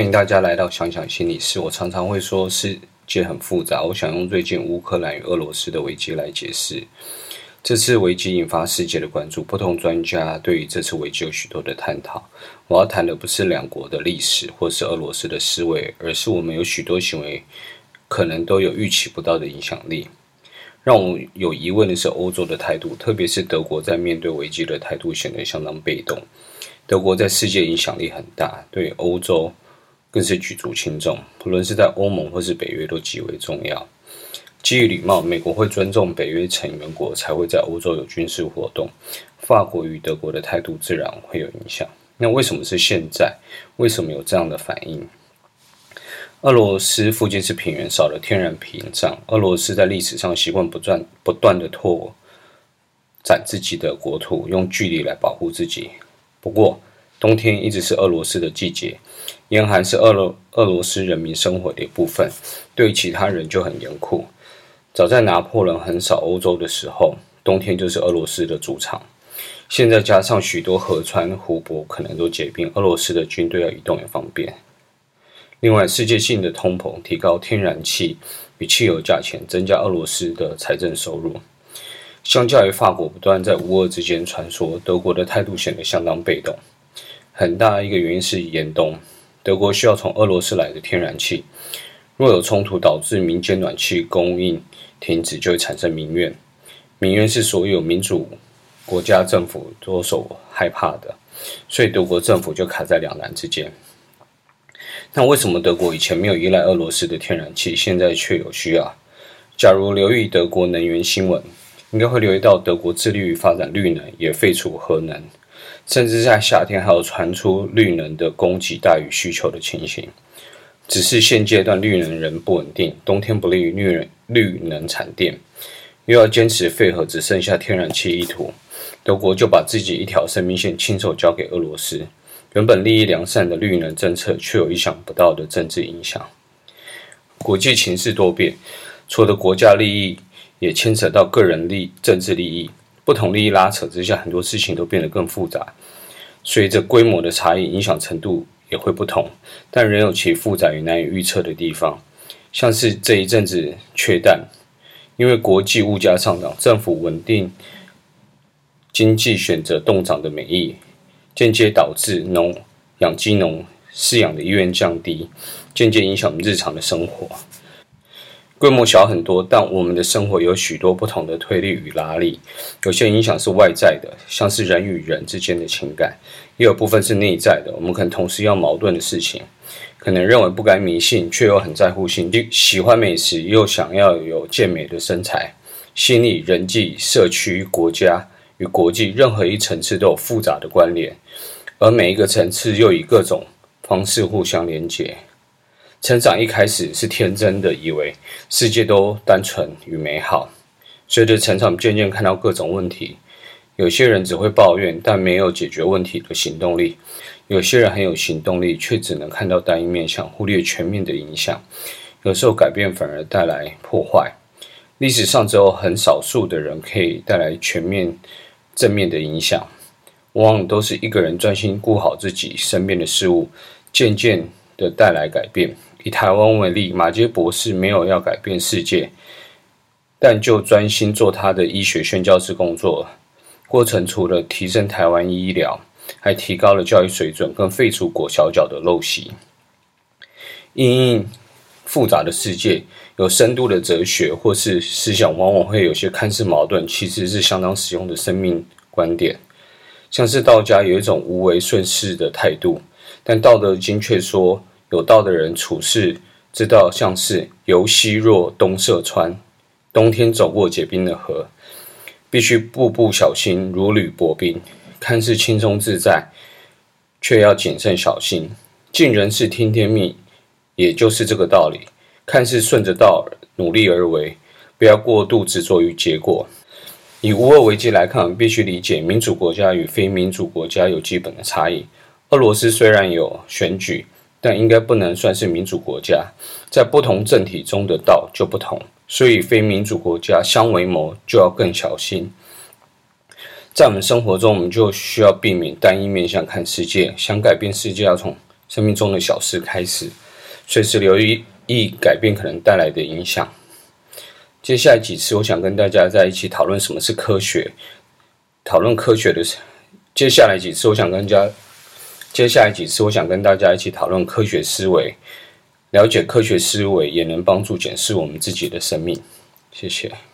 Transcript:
欢迎大家来到想想心理室。我常常会说世界很复杂，我想用最近乌克兰与俄罗斯的危机来解释。这次危机引发世界的关注，不同专家对于这次危机有许多的探讨。我要谈的不是两国的历史，或是俄罗斯的思维，而是我们有许多行为可能都有预期不到的影响力。让我有疑问的是，欧洲的态度，特别是德国在面对危机的态度显得相当被动。德国在世界影响力很大，对欧洲更是举足轻重，不论是在欧盟或是北约都极为重要。基于礼貌，美国会尊重北约成员国，才会在欧洲有军事活动。法国与德国的态度自然会有影响。那为什么是现在？为什么有这样的反应？俄罗斯附近是平原，少了天然屏障。俄罗斯在历史上习惯不断不断的拓展自己的国土，用距离来保护自己。不过，冬天一直是俄罗斯的季节，严寒是俄罗俄罗斯人民生活的一部分，对其他人就很严酷。早在拿破仑横扫欧洲的时候，冬天就是俄罗斯的主场。现在加上许多河川湖泊可能都结冰，俄罗斯的军队要移动也方便。另外，世界性的通膨提高天然气与汽油价钱，增加俄罗斯的财政收入。相较于法国不断在乌俄之间穿梭，德国的态度显得相当被动。很大一个原因是严冬，德国需要从俄罗斯来的天然气。若有冲突导致民间暖气供应停止，就会产生民怨。民怨是所有民主国家政府都所害怕的，所以德国政府就卡在两难之间。那为什么德国以前没有依赖俄罗斯的天然气，现在却有需要？假如留意德国能源新闻，应该会留意到德国致力于发展绿能，也废除核能，甚至在夏天还有传出绿能的供给大于需求的情形。只是现阶段绿能仍不稳定，冬天不利于绿能绿能产电，又要坚持废核，只剩下天然气一途，德国就把自己一条生命线亲手交给俄罗斯。原本利益良善的绿能政策，却有意想不到的政治影响。国际情势多变，除了国家利益，也牵扯到个人利政治利益。不同利益拉扯之下，很多事情都变得更复杂。随着规模的差异，影响程度也会不同，但仍有其复杂与难以预测的地方。像是这一阵子缺蛋，因为国际物价上涨，政府稳定经济选择冻涨的美意。间接导致农养鸡农饲养的意愿降低，间接影响我们日常的生活。规模小很多，但我们的生活有许多不同的推力与拉力。有些影响是外在的，像是人与人之间的情感；也有部分是内在的，我们可能同时要矛盾的事情，可能认为不该迷信，却又很在乎性；喜欢美食，又想要有健美的身材。心理、人际、社区、国家。与国际任何一层次都有复杂的关联，而每一个层次又以各种方式互相连接。成长一开始是天真的，以为世界都单纯与美好。随着成长，渐渐看到各种问题。有些人只会抱怨，但没有解决问题的行动力；有些人很有行动力，却只能看到单一面向，忽略全面的影响。有时候改变反而带来破坏。历史上只有很少数的人可以带来全面。正面的影响，往往都是一个人专心顾好自己身边的事物，渐渐的带来改变。以台湾为例，马杰博士没有要改变世界，但就专心做他的医学宣教师工作。过程除了提升台湾医疗，还提高了教育水准，跟废除裹小脚的陋习。因应复杂的世界，有深度的哲学或是思想，往往会有些看似矛盾，其实是相当实用的生命观点。像是道家有一种无为顺势的态度，但《道德经》却说，有道的人处事之道，像是由西若东涉川，冬天走过结冰的河，必须步步小心，如履薄冰。看似轻松自在，却要谨慎小心。尽人事，听天命，也就是这个道理。看似顺着道努力而为，不要过度执着于结果。以乌俄危机来看，必须理解民主国家与非民主国家有基本的差异。俄罗斯虽然有选举，但应该不能算是民主国家。在不同政体中的道就不同，所以非民主国家相为谋就要更小心。在我们生活中，我们就需要避免单一面向看世界。想改变世界，要从生命中的小事开始，随时留意改变可能带来的影响。接下来几次，我想跟大家在一起讨论什么是科学，讨论科学的。接下来几次，我想跟大家，接下来几次，我想跟大家一起讨论科学思维，了解科学思维也能帮助检视我们自己的生命。谢谢。